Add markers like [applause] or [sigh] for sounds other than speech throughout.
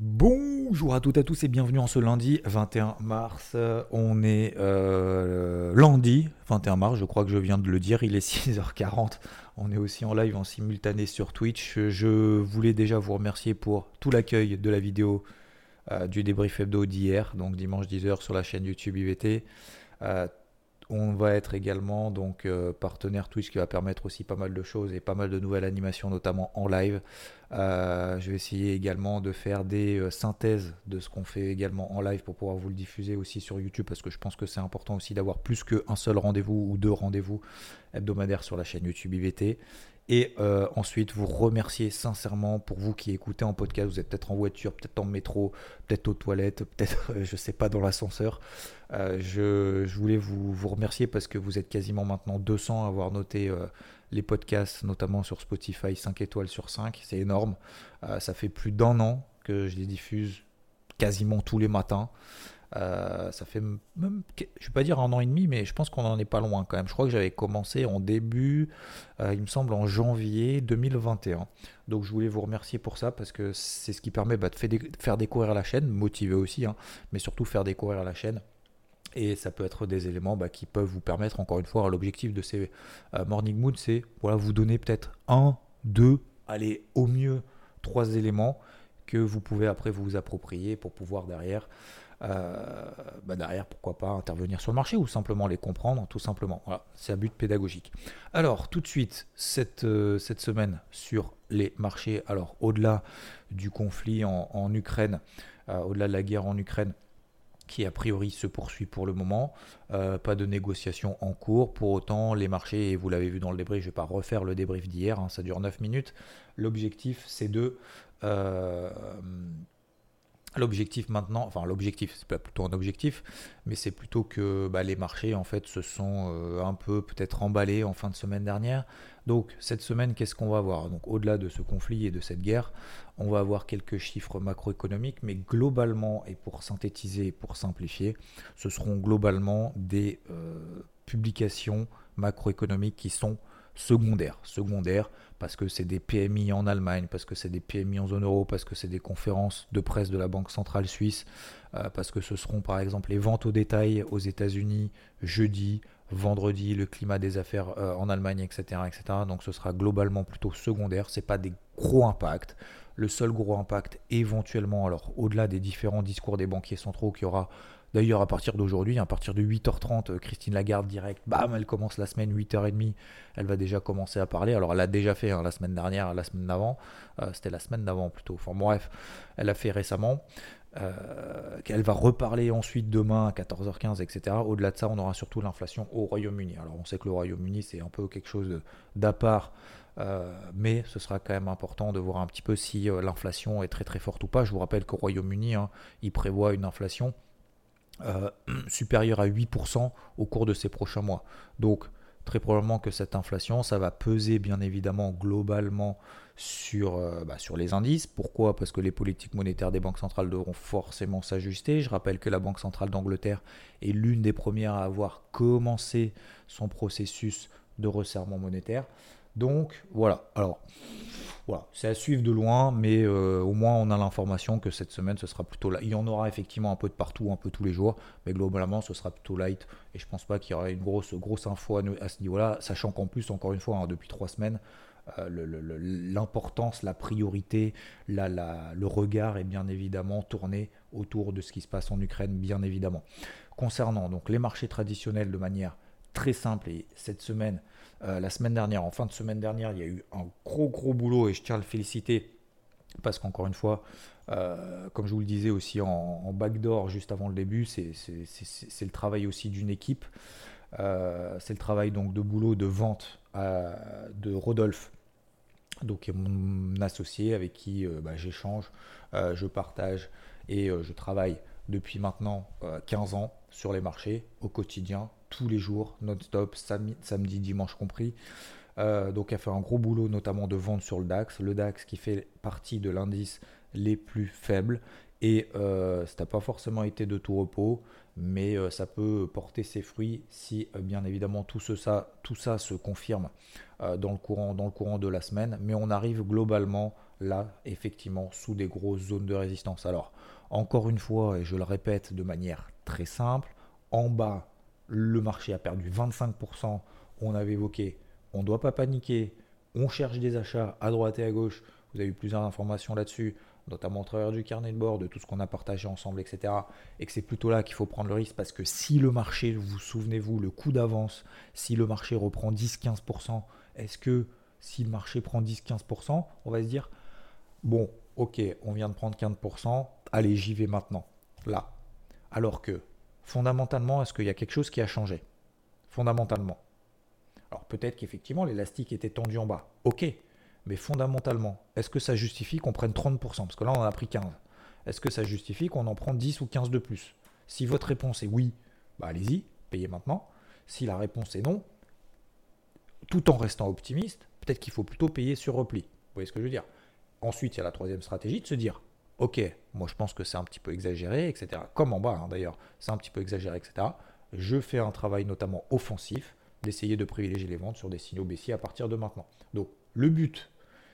Bonjour à toutes et à tous et bienvenue en ce lundi 21 mars. On est euh, lundi 21 mars, je crois que je viens de le dire, il est [laughs] 6h40. On est aussi en live en simultané sur Twitch. Je voulais déjà vous remercier pour tout l'accueil de la vidéo euh, du débrief hebdo d'hier, donc dimanche 10h sur la chaîne YouTube IVT. Euh, on va être également donc euh, partenaire Twitch qui va permettre aussi pas mal de choses et pas mal de nouvelles animations, notamment en live. je vais essayer également de faire des synthèses de ce qu'on fait également en live pour pouvoir vous le diffuser aussi sur YouTube parce que je pense que c'est important aussi d'avoir plus qu'un seul rendez-vous ou deux rendez-vous hebdomadaires sur la chaîne YouTube IVT. Et euh, ensuite, vous remercier sincèrement pour vous qui écoutez en podcast. Vous êtes peut-être en voiture, peut-être en métro, peut-être aux toilettes, [laughs] peut-être, je ne sais pas, dans l'ascenseur. Euh, je, voulais vous, remercier parce que vous êtes quasiment maintenant 200 à avoir noté euh, les podcasts, notamment sur Spotify, 5 étoiles sur 5. C'est énorme. ça fait plus d'un an que je les diffuse quasiment tous les matins. Euh, ça fait même, je vais pas dire un an et demi, mais je pense qu'on en est pas loin quand même. Je crois que j'avais commencé en début, euh, il me semble en janvier 2021. Donc je voulais vous remercier pour ça parce que c'est ce qui permet bah, de faire découvrir la chaîne, motiver aussi, hein, mais surtout faire découvrir la chaîne. Et ça peut être des éléments bah, qui peuvent vous permettre, encore une fois, l'objectif de ces euh, Morning Mood, c'est voilà, vous donner peut-être un, deux, allez, au mieux trois éléments que vous pouvez après vous approprier pour pouvoir derrière euh, bah derrière, pourquoi pas intervenir sur le marché ou simplement les comprendre, tout simplement. Voilà, c'est un but pédagogique. Alors, tout de suite, cette, euh, cette semaine sur les marchés, alors au-delà du conflit en, Ukraine, euh, au-delà de la guerre en Ukraine, qui a priori se poursuit pour le moment. pas de négociation en cours. Pour autant, les marchés, et vous l'avez vu dans le débrief, je ne vais pas refaire le débrief d'hier, hein, ça dure 9 minutes. L'objectif, c'est de L'objectif maintenant, enfin l'objectif, c'est pas plutôt un objectif, mais c'est plutôt que bah, les marchés en fait se sont euh, un peu peut-être emballés en fin de semaine dernière. Donc cette semaine, qu'est-ce qu'on va avoir Donc au-delà de ce conflit et de cette guerre, on va avoir quelques chiffres macroéconomiques, mais globalement et pour synthétiser et pour simplifier, ce seront globalement des euh, publications macroéconomiques qui sont Secondaires parce que c'est des PMI en Allemagne, parce que c'est des PMI en zone euro, parce que c'est des conférences de presse de la Banque centrale suisse, euh, parce que ce seront par exemple les ventes au détail aux États-Unis jeudi, vendredi, le climat des affaires euh, en Allemagne, etc., etc. Donc ce sera globalement plutôt secondaire, ce n'est pas des gros impacts. Le seul gros impact éventuellement, alors au-delà des différents discours des banquiers centraux qui aura D'ailleurs, à partir d'aujourd'hui, à partir de 8h30, euh, Christine Lagarde direct, bam, elle commence la semaine 8h30, elle va déjà commencer à parler. Alors, elle a déjà fait hein, la semaine dernière, la semaine d'avant, euh, c'était la semaine d'avant plutôt. Enfin, bref, elle a fait récemment. Euh, qu'elle va reparler ensuite demain à 14h15, etc. Au-delà de ça, on aura surtout l'inflation au Royaume-Uni. Alors, on sait que le Royaume-Uni, c'est un peu quelque chose d'à part. mais ce sera quand même important de voir un petit peu si l'inflation est très très forte ou pas. Je vous rappelle qu'au Royaume-Uni, hein, il prévoit une inflation euh, [clears throat] supérieur à 8% au cours de ces prochains mois. Donc très probablement que cette inflation, ça va peser bien évidemment globalement sur, euh, bah, sur les indices. Pourquoi? Parce que les politiques monétaires des banques centrales devront forcément s'ajuster. Je rappelle que la Banque centrale d'Angleterre est l'une des premières à avoir commencé son processus de resserrement monétaire. Donc voilà. Alors voilà, c'est à suivre de loin, mais euh, au moins on a l'information que cette semaine ce sera plutôt là. Il y en aura effectivement un peu de partout, un peu tous les jours, mais globalement ce sera plutôt light. Et je pense pas qu'il y aura une grosse, grosse info à, ce niveau-là, sachant qu'en plus, encore une fois, hein, depuis trois semaines, euh, l'importance, la priorité, la, le regard est bien évidemment tourné autour de ce qui se passe en Ukraine, bien évidemment. Concernant donc les marchés traditionnels de manière très simple, et cette semaine, euh, la semaine dernière, en fin de semaine dernière, il y a eu un gros gros boulot et je tiens à le féliciter parce qu'encore une fois, euh, comme je vous le disais aussi en, backdoor juste avant le début, c'est le travail aussi d'une équipe. Euh, c'est le travail donc de boulot de vente de Rodolphe donc mon associé avec qui bah, j'échange, je partage et je travaille depuis maintenant 15 ans sur les marchés au quotidien, tous les jours, non-stop, samedi, dimanche compris. donc elle fait un gros boulot notamment de vente sur le DAX, le DAX qui fait partie de l'indice les plus faibles et euh, ça n'a pas forcément été de tout repos, mais euh, ça peut porter ses fruits si euh, bien évidemment tout, ça, tout ça se confirme courant, dans le courant de la semaine. Mais on arrive globalement là, effectivement, sous des grosses zones de résistance. Alors, encore une fois, et je le répète de manière très simple, en bas, le marché a perdu 25%. On avait évoqué, on ne doit pas paniquer, on cherche des achats à droite et à gauche. Vous avez eu plusieurs informations là-dessus notamment au travers du carnet de bord, de tout ce qu'on a partagé ensemble, etc. Et que c'est plutôt là qu'il faut prendre le risque parce que si le marché, vous souvenez-vous, le coup d'avance, si le marché reprend 10-15%, est-ce que si le marché prend 10-15%, on va se dire, bon, ok, on vient de prendre 15%, allez, j'y vais maintenant, là. Alors que, fondamentalement, est-ce qu'il y a quelque chose qui a changé Fondamentalement. Alors peut-être qu'effectivement l'élastique était tendu en bas. Ok, mais fondamentalement, est-ce que ça justifie qu'on prenne 30% Parce que là, on en a pris 15. Est-ce que ça justifie qu'on en prend 10 ou 15 de plus? Si votre réponse est oui, bah allez-y, payez maintenant. Si la réponse est non, tout en restant optimiste, peut-être qu'il faut plutôt payer sur repli. Vous voyez ce que je veux dire? Ensuite, il y a la troisième stratégie de se dire, ok, moi je pense que c'est un petit peu exagéré, etc. Comme en bas hein, d'ailleurs, c'est un petit peu exagéré, etc. Je fais un travail notamment offensif d'essayer de privilégier les ventes sur des signaux baissiers à partir de maintenant. Donc le but,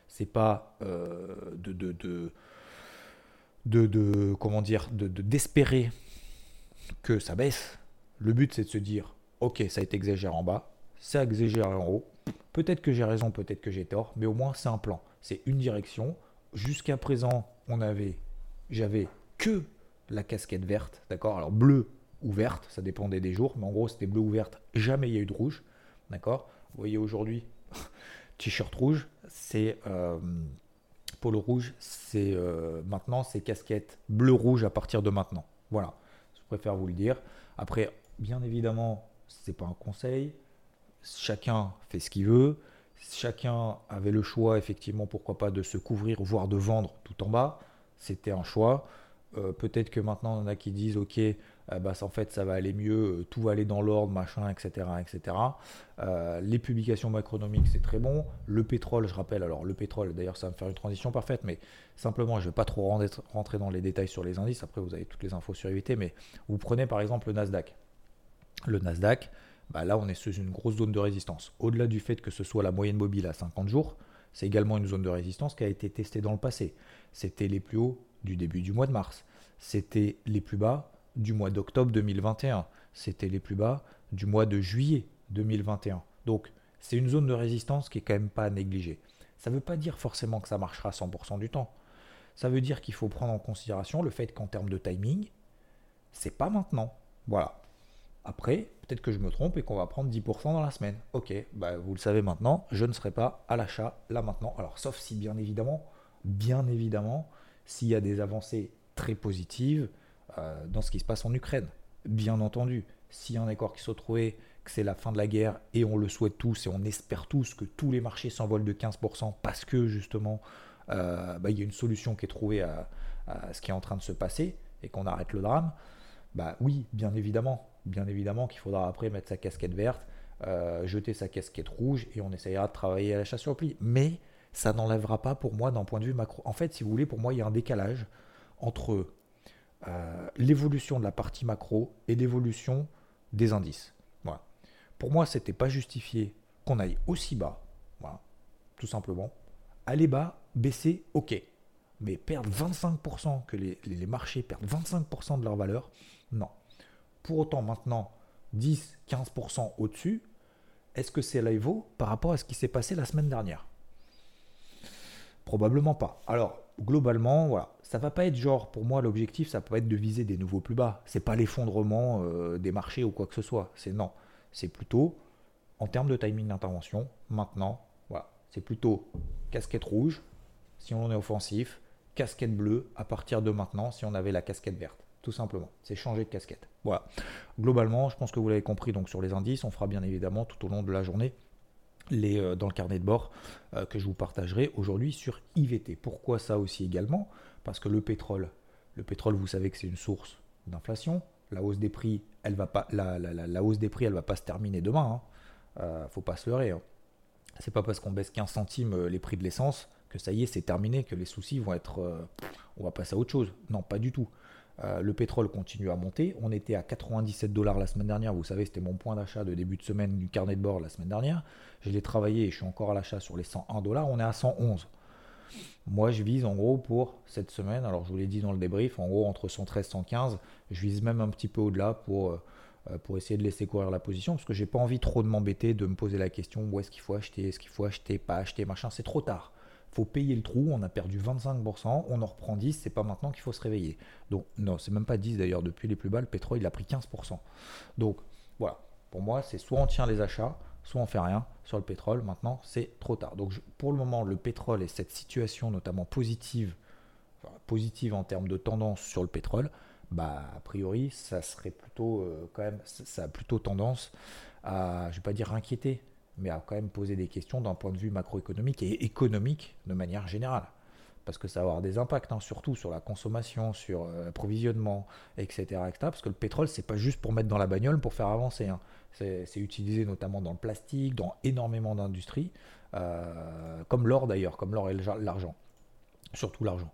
c'est pas euh, de, de, de, comment dire, de, d'espérer que ça baisse. Le but, c'est de se dire, ok, ça a été exagéré en bas, ça a exagéré en haut. Peut-être que j'ai raison, peut-être que j'ai tort, mais au moins c'est un plan, c'est une direction. Jusqu'à présent, on avait, j'avais que la casquette verte, d'accord? Alors bleu ou verte, ça dépendait des jours, mais en gros c'était bleu ou verte, jamais il y a eu de rouge, d'accord? Vous voyez aujourd'hui, [laughs] T-shirt rouge, c'est euh, polo rouge, c'est euh, maintenant c'est casquette bleu-rouge à partir de maintenant. Voilà, je préfère vous le dire. Après, bien évidemment, c'est pas un conseil. Chacun fait ce qu'il veut. Chacun avait le choix, effectivement, pourquoi pas, de se couvrir, voire de vendre tout en bas. C'était un choix. Euh, peut-être que maintenant, on en a qui disent, ok, euh, bah, en fait ça va aller mieux, euh, tout va aller dans l'ordre, machin, etc. etc. Euh, les publications macronomiques, c'est très bon. Le pétrole, je rappelle, alors le pétrole, d'ailleurs ça va me faire une transition parfaite, mais simplement je ne vais pas trop rentrer dans les détails sur les indices, après vous avez toutes les infos sur IVT, mais vous prenez par exemple le Nasdaq. Le Nasdaq, bah, là on est sous une grosse zone de résistance. Au-delà du fait que ce soit la moyenne mobile à 50 jours, c'est également une zone de résistance qui a été testée dans le passé. C'était les plus hauts du début du mois de mars. C'était les plus bas du mois d'octobre 2021. C'était les plus bas du mois de juillet 2021. Donc c'est une zone de résistance qui est quand même pas à négliger. Ça ne veut pas dire forcément que ça marchera 100% du temps. Ça veut dire qu'il faut prendre en considération le fait qu'en termes de timing, c'est pas maintenant. Voilà. Après, peut-être que je me trompe et qu'on va prendre 10% dans la semaine. Ok, bah vous le savez maintenant, je ne serai pas à l'achat là maintenant. Alors sauf si bien évidemment, bien évidemment, s'il y a des avancées très positives, euh, dans ce qui se passe en Ukraine. Bien entendu, s'il y a un accord qui soit trouvé, que c'est la fin de la guerre, et on le souhaite tous, et on espère tous que tous les marchés s'envolent de 15% parce que justement, euh, bah, il y a une solution qui est trouvée à, ce qui est en train de se passer, et qu'on arrête le drame, bah oui, bien évidemment, bien évidemment qu'il faudra après mettre sa casquette verte, euh, jeter sa casquette rouge, et on essayera de travailler à la chasse sur pli. Mais ça n'enlèvera pas pour moi d'un point de vue macro. En fait, si vous voulez, pour moi, il y a un décalage entre euh, l'évolution de la partie macro et l'évolution des indices. Voilà. Pour moi, ce n'était pas justifié qu'on aille aussi bas, voilà, tout simplement. Aller bas, baisser, ok. Mais perdre 25%, que les, marchés perdent 25% de leur valeur, non. Pour autant, maintenant, 10-15% au-dessus, est-ce que c'est vaut par rapport à ce qui s'est passé la semaine dernière? Probablement pas. Alors, globalement, voilà, ça va pas être genre, pour moi, l'objectif, ça peut être de viser des nouveaux plus bas. C'est pas l'effondrement euh, des marchés ou quoi que ce soit. C'est non. C'est plutôt, en termes de timing d'intervention, maintenant, voilà, c'est plutôt casquette rouge si on est offensif, casquette bleue à partir de maintenant si on avait la casquette verte. Tout simplement. C'est changer de casquette. Voilà. Globalement, je pense que vous l'avez compris donc sur les indices. On fera bien évidemment tout au long de la journée les, dans le carnet de bord que je vous partagerai aujourd'hui sur IVT. Pourquoi ça aussi également? Parce que le pétrole, le pétrole, vous savez que c'est une source d'inflation. La hausse des prix, elle va pas, va pas se terminer demain. Hein. Euh, faut pas se leurrer. Hein. C'est pas parce qu'on baisse 15 centimes euh, les prix de l'essence que ça y est, c'est terminé, que les soucis vont être, euh, on va passer à autre chose. Non, pas du tout. Euh, le pétrole continue à monter. On était à 97 dollars la semaine dernière. Vous savez, c'était mon point d'achat de début de semaine du carnet de bord la semaine dernière. Je l'ai travaillé et je suis encore à l'achat sur les 101 dollars. On est à 111. Moi, je vise en gros pour cette semaine, alors je vous l'ai dit dans le débrief, en gros entre 113 et 115. Je vise même un petit peu au-delà pour, euh, euh, pour essayer de laisser courir la position parce que j'ai pas envie trop de m'embêter, de me poser la question où est-ce qu'il faut acheter, est-ce qu'il faut acheter, pas acheter, machin. C'est trop tard. Faut payer le trou, on a perdu 25%, on en reprend 10, c'est pas maintenant qu'il faut se réveiller. Donc, non, c'est même pas 10 d'ailleurs, depuis les plus bas, le pétrole il a pris 15%. Donc, voilà, pour moi, c'est soit on tient les achats, soit on fait rien sur le pétrole. Maintenant, c'est trop tard. Donc pour le moment, le pétrole et cette situation notamment positive, positive en termes de tendance sur le pétrole, bah a priori, ça serait plutôt euh, quand même, ça a plutôt tendance à, je vais pas dire inquiéter, mais à quand même poser des questions d'un point de vue macroéconomique et économique de manière générale parce que ça va avoir des impacts, hein, surtout sur la consommation, sur euh, l'approvisionnement, etc., Parce que le pétrole, c'est pas juste pour mettre dans la bagnole pour faire avancer. Hein. C'est utilisé notamment dans le plastique, dans énormément d'industries, euh, comme l'or d'ailleurs, comme l'or et l'argent, surtout l'argent.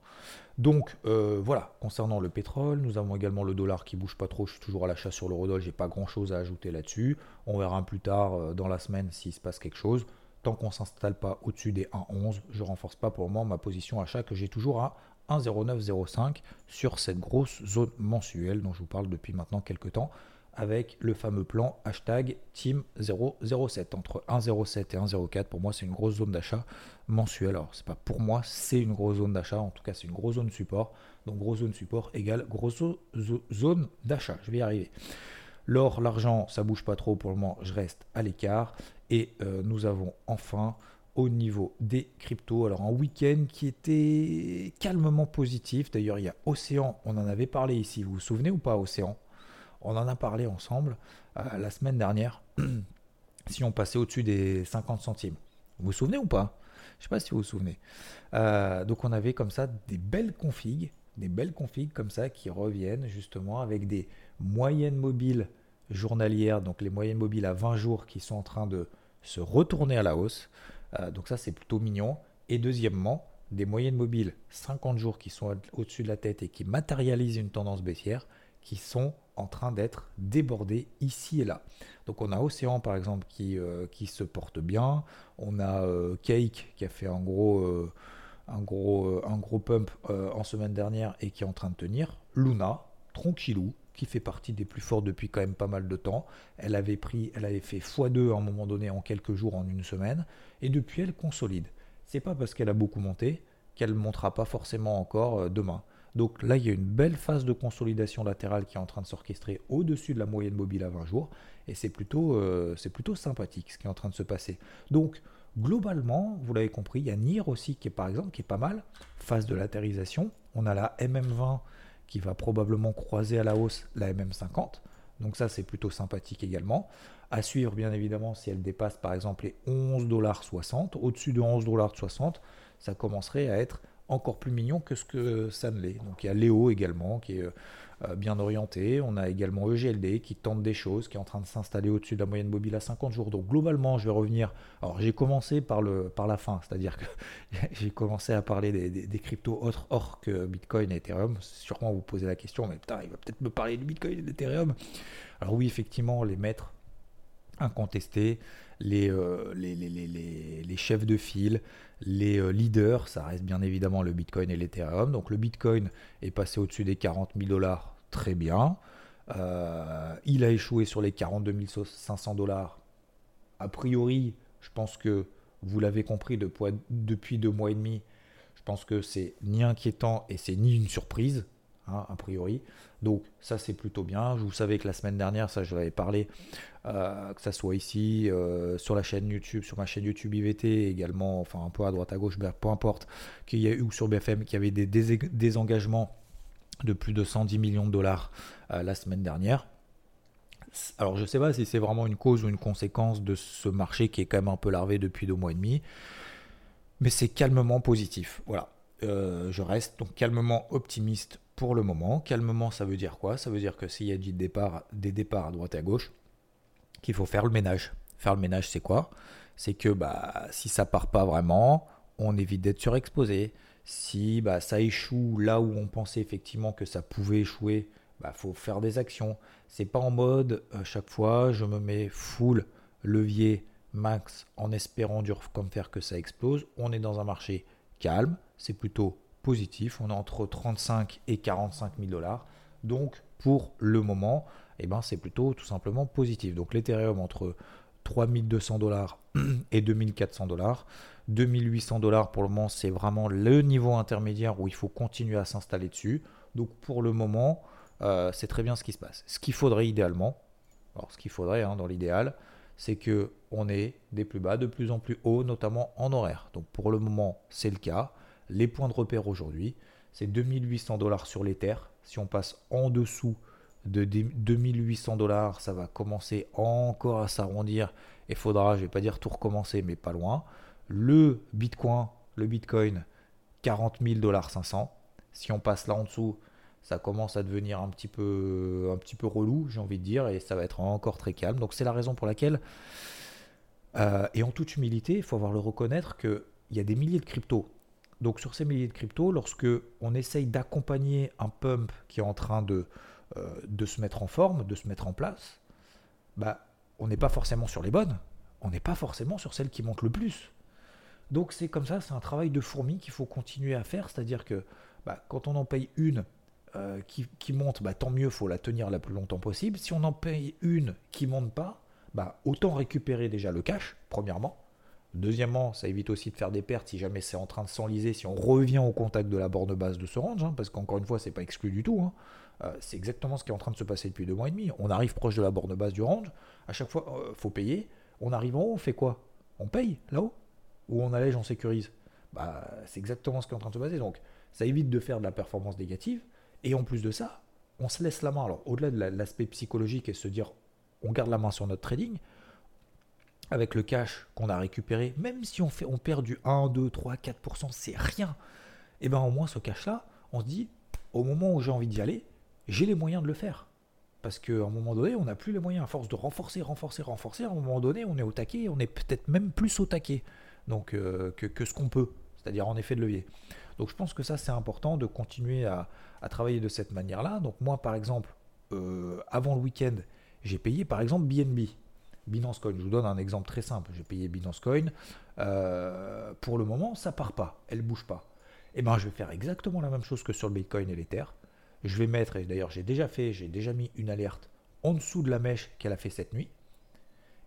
Donc euh, voilà, concernant le pétrole, nous avons également le dollar qui bouge pas trop. Je suis toujours à l'achat sur l'eurodoll, j'ai pas grand chose à ajouter là-dessus. On verra plus tard dans la semaine s'il se passe quelque chose. Tant qu'on ne s'installe pas au-dessus des 1,11, je ne renforce pas pour le moment ma position achat que j'ai toujours à 1,0905 sur cette grosse zone mensuelle dont je vous parle depuis maintenant quelques temps avec le fameux plan hashtag Team007. Entre 1,07 et 1,04, pour moi, c'est une grosse zone d'achat mensuelle. Alors, c'est pas pour moi, c'est une grosse zone d'achat. En tout cas, c'est une grosse zone support. Donc, grosse zone support égale grosse zone d'achat. Je vais y arriver. L'or, l'argent, ça bouge pas trop pour le moment, je reste à l'écart. Et euh, nous avons enfin au niveau des cryptos, alors un week-end qui était calmement positif. D'ailleurs, il y a Océan, on en avait parlé ici, vous vous souvenez ou pas Océan? On en a parlé ensemble euh, la semaine dernière, [clears throat] si on passait au-dessus des 50 centimes. Vous vous souvenez ou pas? Je ne sais pas si vous vous souvenez. Euh, donc on avait comme ça des belles configs, des belles configs comme ça qui reviennent justement avec des moyennes mobiles journalières, donc les moyennes mobiles à 20 jours qui sont en train de se retourner à la hausse. Euh, donc ça c'est plutôt mignon. Et deuxièmement, des moyennes mobiles 50 jours qui sont au-dessus de la tête et qui matérialisent une tendance baissière qui sont en train d'être débordées ici et là. Donc on a Océan par exemple qui, euh, qui se porte bien, on a euh, Cake qui a fait un gros, un gros, un gros pump en semaine dernière et qui est en train de tenir, Luna, tranquillou, qui fait partie des plus forts depuis quand même pas mal de temps. Elle avait pris, elle avait fait x2 à un moment donné en quelques jours, en une semaine, et depuis elle consolide. C'est pas parce qu'elle a beaucoup monté qu'elle ne montera pas forcément encore euh, demain. Donc là, il y a une belle phase de consolidation latérale qui est en train de s'orchestrer au-dessus de la moyenne mobile à 20 jours, et c'est plutôt, euh, c'est plutôt sympathique ce qui est en train de se passer. Donc globalement, vous l'avez compris, il y a NIR aussi qui est par exemple qui est pas mal, phase de latérisation. On a la MM20 qui va probablement croiser à la hausse la MM50. Donc ça, c'est plutôt sympathique également. À suivre, bien évidemment, si elle dépasse par exemple les 11,60$. Au-dessus de 11,60$, ça commencerait à être encore plus mignon que ce que ça ne l'est. Donc il y a Léo également qui est euh, bien orienté. On a également EGLD qui tente des choses, qui est en train de s'installer au-dessus de la moyenne mobile à 50 jours. Donc globalement, je vais revenir. Alors j'ai commencé par, le, par la fin, c'est-à-dire que [laughs] j'ai commencé à parler des, cryptos autres hors que Bitcoin et Ethereum. Sûrement vous posez la question, mais putain, il va peut-être me parler de Bitcoin et d'Ethereum. Alors oui, effectivement, les maîtres incontestés, les, euh, les, les, les, chefs de file, les euh, leaders, ça reste bien évidemment le Bitcoin et l'Ethereum. Donc le Bitcoin est passé au-dessus des 40 000 dollars, très bien. Euh, il a échoué sur les 42 500 dollars. A priori, je pense que vous l'avez compris depuis deux mois et demi, je pense que c'est ni inquiétant et c'est ni une surprise. Hein, a priori. Donc ça c'est plutôt bien. Vous savez que la semaine dernière, ça je l'avais parlé, euh, que ça soit ici, euh, sur la chaîne YouTube, sur ma chaîne YouTube IVT également, enfin un peu à droite à gauche, peu importe, qu'il y a eu sur BFM, qu'il y avait des désengagements de plus de 110 millions de dollars euh, la semaine dernière. Alors je ne sais pas si c'est vraiment une cause ou une conséquence de ce marché qui est quand même un peu larvé depuis deux mois et demi, mais c'est calmement positif. Voilà, je reste donc calmement optimiste pour le moment. Calmement, ça veut dire quoi? Ça veut dire que s'il y a des départs, des départs à droite et à gauche, qu'il faut faire le ménage. Faire le ménage, c'est quoi? C'est que bah, si ça part pas vraiment, on évite d'être surexposé. Si bah, ça échoue là où on pensait effectivement que ça pouvait échouer, bah, faut faire des actions. C'est pas en mode à chaque fois je me mets full levier max en espérant dur comme faire que ça explose. On est dans un marché calme, c'est plutôt positif. On est entre 35 et 45 000 dollars. Donc pour le moment, eh ben, c'est plutôt tout simplement positif. Donc l'Ethereum entre 3200 dollars [clears throat] et 2400 dollars. 2800 dollars pour le moment, c'est vraiment le niveau intermédiaire où il faut continuer à s'installer dessus. Donc pour le moment, euh, c'est très bien ce qui se passe. Ce qu'il faudrait idéalement, alors ce qu'il faudrait hein, dans l'idéal, c'est que on ait des plus bas de plus en plus hauts, notamment en horaire. Donc pour le moment, c'est le cas. Les points de repère aujourd'hui, c'est 2800 dollars sur l'Ether. Si on passe en dessous de 2800 dollars, ça va commencer encore à s'arrondir et faudra, je vais pas dire tout recommencer, mais pas loin. Le Bitcoin, le Bitcoin, 40 000 dollars 500. Si on passe là en dessous, ça commence à devenir un petit peu, un petit peu relou, j'ai envie de dire, et ça va être encore très calme. Donc c'est la raison pour laquelle, euh, et en toute humilité, il faut avoir le reconnaître qu'il y a des milliers de cryptos. Donc sur ces milliers de cryptos, lorsque on essaye d'accompagner un pump qui est en train de, euh, de se mettre en forme, de se mettre en place, bah, on n'est pas forcément sur les bonnes, on n'est pas forcément sur celles qui montent le plus. Donc c'est comme ça, c'est un travail de fourmi qu'il faut continuer à faire, c'est-à-dire que bah, quand on en paye une euh, qui, monte, bah, tant mieux, faut la tenir la plus longtemps possible. Si on en paye une qui monte pas, bah, autant récupérer déjà le cash, premièrement. Deuxièmement, ça évite aussi de faire des pertes si jamais c'est en train de s'enliser, si on revient au contact de la borne basse de ce range, hein, parce qu'encore une fois, c'est pas exclu du tout. Hein. Euh, c'est exactement ce qui est en train de se passer depuis deux mois et demi. On arrive proche de la borne basse du range, à chaque fois, euh, faut payer. On arrive en haut, on fait quoi? On paye là-haut? Ou on allège, on sécurise? Bah, C'est exactement ce qui est en train de se passer. Donc, ça évite de faire de la performance négative. Et en plus de ça, on se laisse la main. Alors, au-delà de l'aspect psychologique et se dire on garde la main sur notre trading, avec le cash qu'on a récupéré, même si on, fait, on perd du 1, 2, 3, 4%, c'est rien. Et eh bien au moins ce cash-là, on se dit, au moment où j'ai envie d'y aller, j'ai les moyens de le faire. Parce qu'à un moment donné, on n'a plus les moyens. À force de renforcer, renforcer, renforcer, à un moment donné, on est au taquet, on est peut-être même plus au taquet donc, euh, que, ce qu'on peut, c'est-à-dire en effet de levier. Donc je pense que ça, c'est important de continuer à, travailler de cette manière-là. Donc moi, par exemple, euh, avant le week-end, j'ai payé par exemple BNB. Binance Coin, je vous donne un exemple très simple. J'ai payé Binance Coin. Euh, pour le moment, ça part pas, elle bouge pas. Et eh ben, je vais faire exactement la même chose que sur le Bitcoin et l'Ether. Je vais mettre, et d'ailleurs j'ai déjà fait, j'ai déjà mis une alerte en dessous de la mèche qu'elle a fait cette nuit.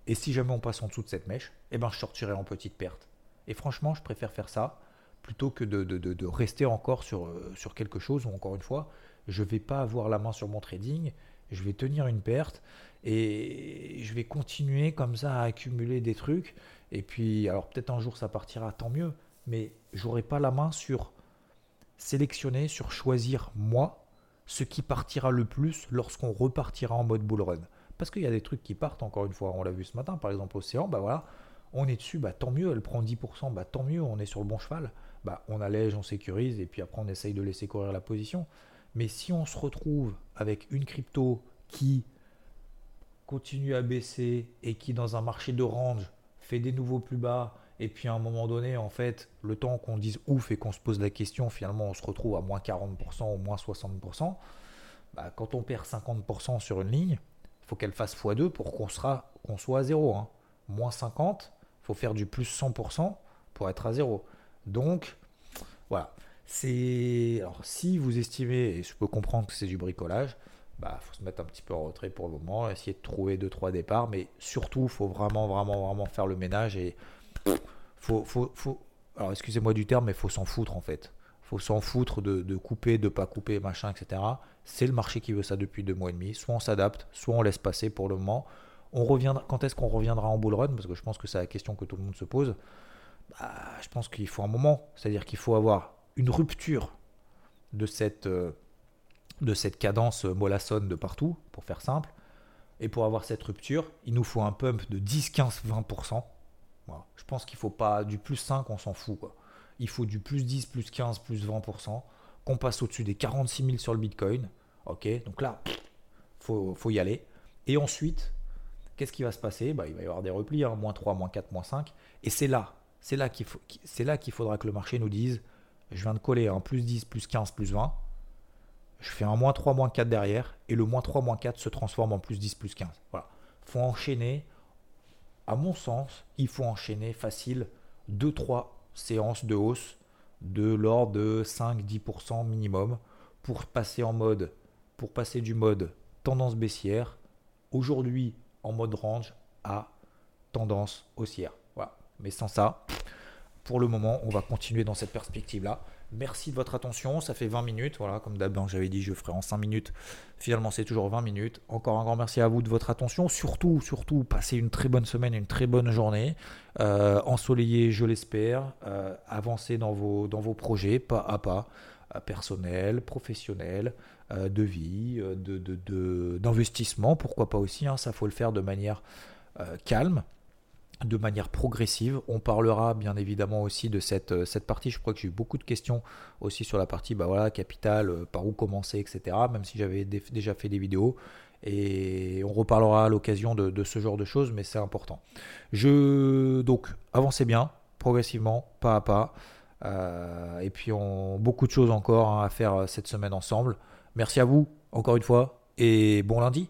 Et si jamais on passe en dessous de cette mèche, et eh ben, je sortirai en petite perte. Et franchement, je préfère faire ça plutôt que de, rester encore sur, euh, sur quelque chose où, encore une fois, je ne vais pas avoir la main sur mon trading, je vais tenir une perte et je vais continuer comme ça à accumuler des trucs. Et puis, alors peut-être un jour ça partira, tant mieux, mais j'aurai pas la main sur sélectionner, sur choisir moi ce qui partira le plus lorsqu'on repartira en mode bull run. Parce qu'il y a des trucs qui partent, encore une fois, on l'a vu ce matin, par exemple Océan, bah voilà, on est dessus, bah tant mieux, elle prend 10%, bah tant mieux, on est sur le bon cheval bah, on allège, on sécurise, et puis après on essaye de laisser courir la position. Mais si on se retrouve avec une crypto qui continue à baisser et qui dans un marché de range fait des nouveaux plus bas, et puis à un moment donné, en fait, le temps qu'on dise ouf et qu'on se pose la question, finalement on se retrouve à moins 40% ou moins 60%, bah, quand on perd 50% sur une ligne, il faut qu'elle fasse x2 pour qu'on soit à zéro. Hein. Moins 50, il faut faire du plus 100% pour être à zéro. Donc, voilà. C'est alors si vous estimez et je peux comprendre que c'est du bricolage, bah faut se mettre un petit peu en retrait pour le moment, essayer de trouver deux trois départs, mais surtout faut vraiment vraiment vraiment faire le ménage et faut faut faut alors excusez-moi du terme mais faut s'en foutre en fait. Faut s'en foutre de, de, couper, de pas couper, machin, etc. C'est le marché qui veut ça depuis deux mois et demi. Soit on s'adapte, soit on laisse passer pour le moment. On reviendra, quand est-ce qu'on reviendra en bull run? Parce que je pense que c'est la question que tout le monde se pose. Bah, je pense qu'il faut un moment. C'est-à-dire qu'il faut avoir une rupture de cette, euh, cadence mollassonne de partout, pour faire simple. Et pour avoir cette rupture, il nous faut un pump de 10, 15, 20%. Je pense qu'il ne faut pas du plus 5, on s'en fout. Quoi. Il faut du plus 10, plus 15, plus 20%. Qu'on passe au-dessus des 46 000 sur le Bitcoin. Ok, donc là, il faut, y aller. Et ensuite, qu'est-ce qui va se passer? Bah, Il va y avoir des replis, hein, moins 3, moins 4, moins 5. Et c'est là, c'est là qu'il c'est là qu'il faudra que le marché nous dise, je viens de coller un plus 10, plus 15, plus 20. Je fais un moins 3, moins 4 derrière. Et le moins 3, moins 4 se transforme en plus 10, plus 15. Voilà. faut enchaîner. À mon sens, il faut enchaîner facile 2-3 séances de hausse de l'ordre de 5-10% minimum pour passer en mode, pour passer du mode tendance baissière, aujourd'hui en mode range à tendance haussière. Voilà. Mais sans ça, pour le moment, on va continuer dans cette perspective-là. Merci de votre attention. Ça fait 20 minutes. Voilà, comme d'habitude, j'avais dit, je ferai en 5 minutes. Finalement, c'est toujours 20 minutes. Encore un grand merci à vous de votre attention. Surtout, surtout, passez une très bonne semaine, une très bonne journée. Euh, ensoleillé, je l'espère. Euh, avancez dans vos, projets, pas à pas. Euh, personnel, professionnel, euh, de vie, d'investissement, pourquoi pas aussi. Hein, ça, faut le faire de manière calme de manière progressive. On parlera bien évidemment aussi de cette, euh, cette partie. Je crois que j'ai eu beaucoup de questions aussi sur la partie bah capital, euh, par où commencer, etc. Même si j'avais déjà fait des vidéos. Et on reparlera à l'occasion de, ce genre de choses, mais c'est important. Je, donc, avancez bien, progressivement, pas à pas. Euh, et puis, on, beaucoup de choses encore hein, à faire cette semaine ensemble. Merci à vous, encore une fois, et bon lundi.